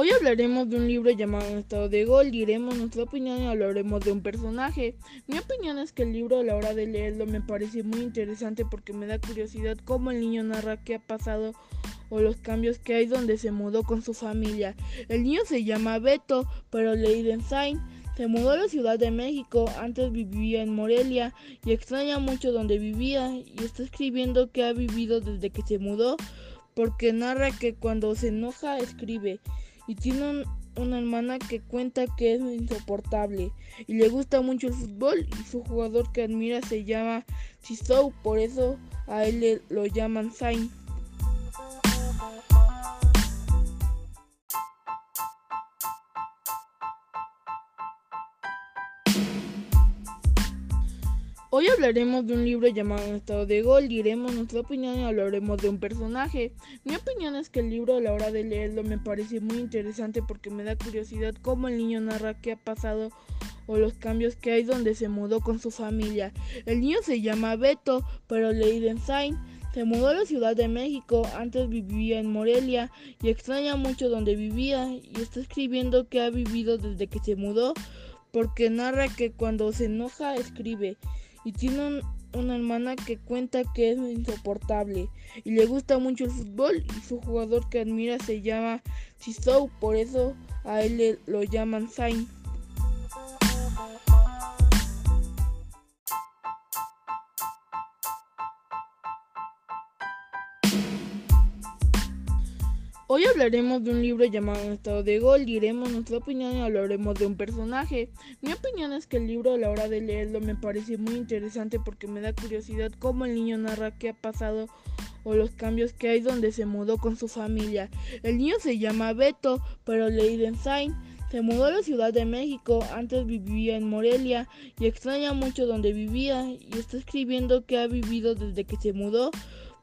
Hoy hablaremos de un libro llamado Estado de Gol, diremos nuestra opinión y hablaremos de un personaje. Mi opinión es que el libro a la hora de leerlo me parece muy interesante porque me da curiosidad cómo el niño narra qué ha pasado o los cambios que hay donde se mudó con su familia. El niño se llama Beto, pero Sain se mudó a la Ciudad de México, antes vivía en Morelia y extraña mucho donde vivía y está escribiendo que ha vivido desde que se mudó porque narra que cuando se enoja escribe y tiene una hermana que cuenta que es insoportable y le gusta mucho el fútbol y su jugador que admira se llama Chisou, por eso a él le, lo llaman Sain. Hoy hablaremos de un libro llamado Estado de Gol, diremos nuestra opinión y hablaremos de un personaje. Mi opinión es que el libro a la hora de leerlo me parece muy interesante porque me da curiosidad cómo el niño narra qué ha pasado o los cambios que hay donde se mudó con su familia. El niño se llama Beto, pero Sain se mudó a la Ciudad de México, antes vivía en Morelia y extraña mucho donde vivía y está escribiendo que ha vivido desde que se mudó porque narra que cuando se enoja escribe y tiene una hermana que cuenta que es insoportable y le gusta mucho el fútbol y su jugador que admira se llama Chisou, por eso a él le, lo llaman Sain. Hoy hablaremos de un libro llamado Estado de Gol, diremos nuestra opinión y hablaremos de un personaje. Mi opinión es que el libro a la hora de leerlo me parece muy interesante porque me da curiosidad cómo el niño narra qué ha pasado o los cambios que hay donde se mudó con su familia. El niño se llama Beto, pero Sain se mudó a la Ciudad de México, antes vivía en Morelia y extraña mucho donde vivía y está escribiendo que ha vivido desde que se mudó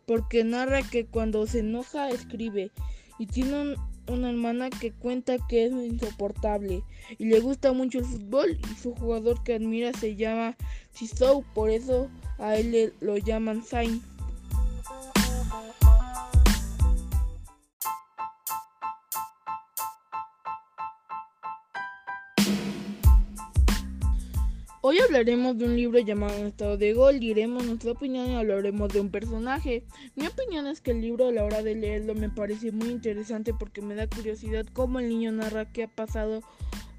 porque narra que cuando se enoja escribe y tiene una hermana que cuenta que es insoportable y le gusta mucho el fútbol y su jugador que admira se llama Chisou, por eso a él le, lo llaman Sain. Hoy hablaremos de un libro llamado Estado de Gol, diremos nuestra opinión y hablaremos de un personaje. Mi opinión es que el libro a la hora de leerlo me parece muy interesante porque me da curiosidad cómo el niño narra qué ha pasado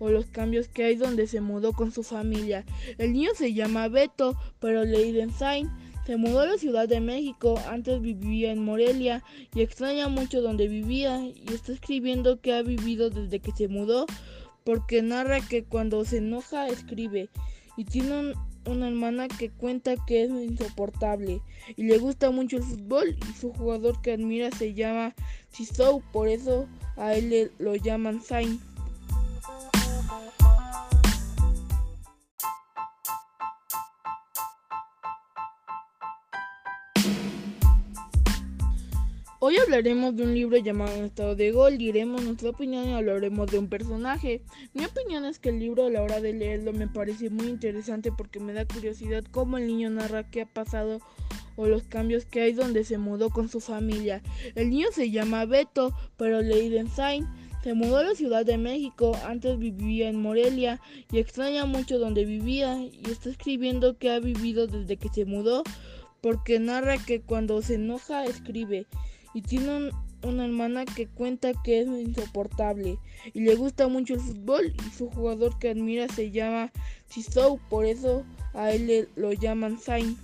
o los cambios que hay donde se mudó con su familia. El niño se llama Beto, pero Sain se mudó a la Ciudad de México, antes vivía en Morelia y extraña mucho donde vivía y está escribiendo que ha vivido desde que se mudó porque narra que cuando se enoja escribe y tiene una hermana que cuenta que es insoportable y le gusta mucho el fútbol y su jugador que admira se llama Chisou, por eso a él le, lo llaman Sain. Hoy hablaremos de un libro llamado Estado de Gol, diremos nuestra opinión y hablaremos de un personaje. Mi opinión es que el libro a la hora de leerlo me parece muy interesante porque me da curiosidad cómo el niño narra qué ha pasado o los cambios que hay donde se mudó con su familia. El niño se llama Beto, pero Sain se mudó a la Ciudad de México, antes vivía en Morelia y extraña mucho donde vivía y está escribiendo que ha vivido desde que se mudó porque narra que cuando se enoja escribe y tiene una hermana que cuenta que es insoportable y le gusta mucho el fútbol y su jugador que admira se llama Chisou, por eso a él le, lo llaman Sain.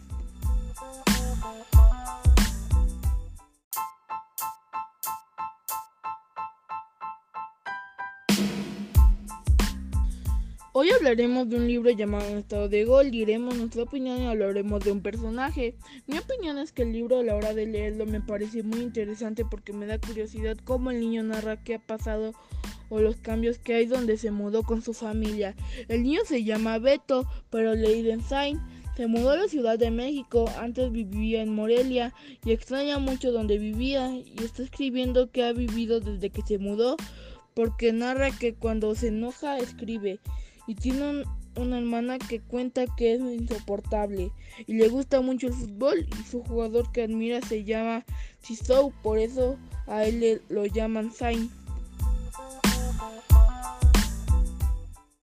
Hoy hablaremos de un libro llamado Estado de Gol, diremos nuestra opinión y hablaremos de un personaje. Mi opinión es que el libro a la hora de leerlo me parece muy interesante porque me da curiosidad cómo el niño narra qué ha pasado o los cambios que hay donde se mudó con su familia. El niño se llama Beto, pero Sain se mudó a la Ciudad de México, antes vivía en Morelia y extraña mucho donde vivía y está escribiendo que ha vivido desde que se mudó porque narra que cuando se enoja escribe y tiene una hermana que cuenta que es insoportable y le gusta mucho el fútbol y su jugador que admira se llama Chisou, por eso a él le, lo llaman Sain.